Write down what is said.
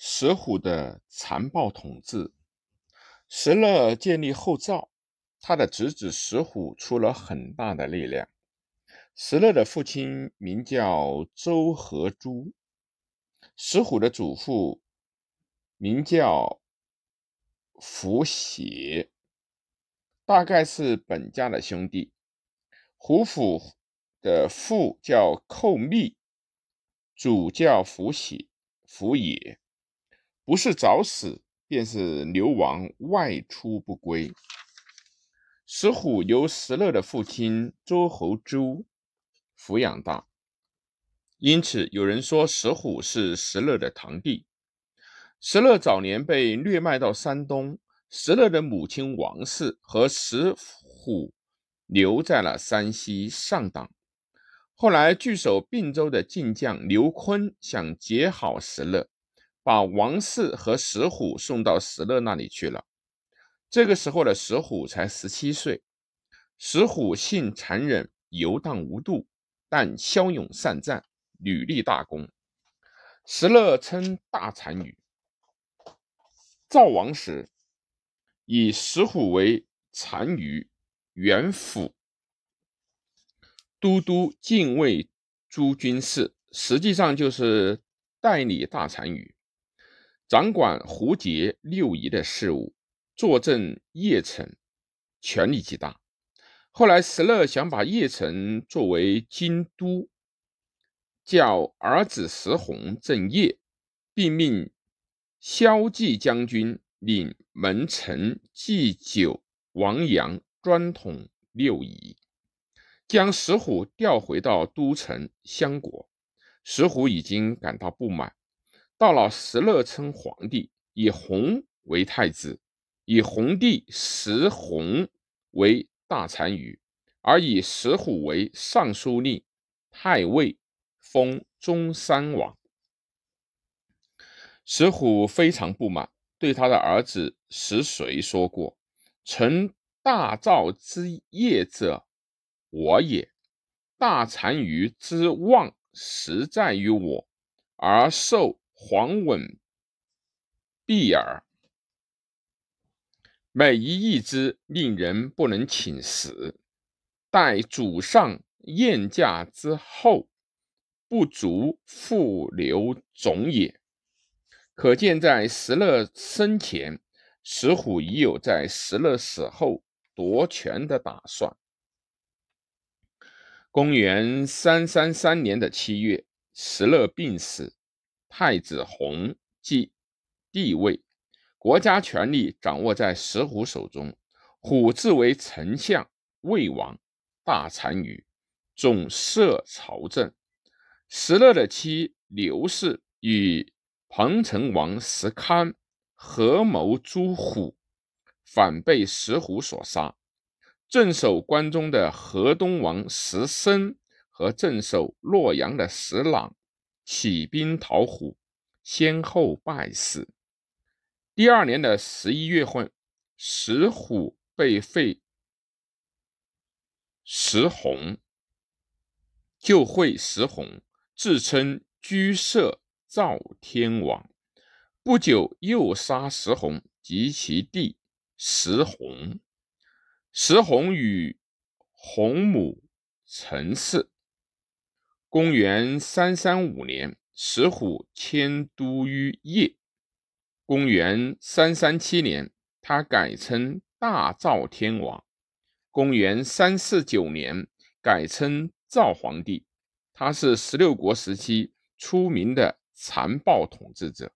石虎的残暴统治。石勒建立后赵，他的侄子石虎出了很大的力量。石勒的父亲名叫周和珠，石虎的祖父名叫符写，大概是本家的兄弟。胡府的父叫寇密，主叫符写、符也，不是早死，便是流亡外出不归。石虎由石勒的父亲周侯珠。抚养大，因此有人说石虎是石勒的堂弟。石勒早年被掠卖到山东，石勒的母亲王氏和石虎留在了山西上党。后来据守并州的晋将刘琨想结好石勒，把王氏和石虎送到石勒那里去了。这个时候的石虎才十七岁，石虎性残忍，游荡无度。但骁勇善战，屡立大功。石勒称大单于。赵王时，以石虎为单于元辅、都督禁卫诸军事，实际上就是代理大单于，掌管胡节六夷的事务，坐镇邺城，权力极大。后来，石勒想把邺城作为京都，叫儿子石弘镇邺，并命骁骑将军领门臣祭酒王阳专统六夷，将石虎调回到都城相国。石虎已经感到不满，到了石勒称皇帝，以弘为太子，以弘帝石弘为。大单于，而以石虎为尚书令、太尉，封中山王。石虎非常不满，对他的儿子石随说过：“成大赵之业者，我也；大单于之望实在于我，而受皇稳必耳。”每一役之，令人不能寝食。待主上宴驾之后，不足复留种也。可见，在石勒生前，石虎已有在石勒死后夺权的打算。公元三三三年的七月，石勒病死，太子弘继帝位。国家权力掌握在石虎手中，虎自为丞相、魏王、大单于，总摄朝政。石勒的妻刘氏与彭城王石堪合谋诛虎，反被石虎所杀。镇守关中的河东王石生和镇守洛阳的石朗起兵讨虎，先后败死。第二年的十一月份，石虎被废，石弘就会石弘，自称居舍赵天王。不久又杀石弘及其弟石弘。石弘与弘母陈氏。公元三三五年，石虎迁都于邺。公元三三七年，他改称大赵天王。公元三四九年，改称赵皇帝。他是十六国时期出名的残暴统治者。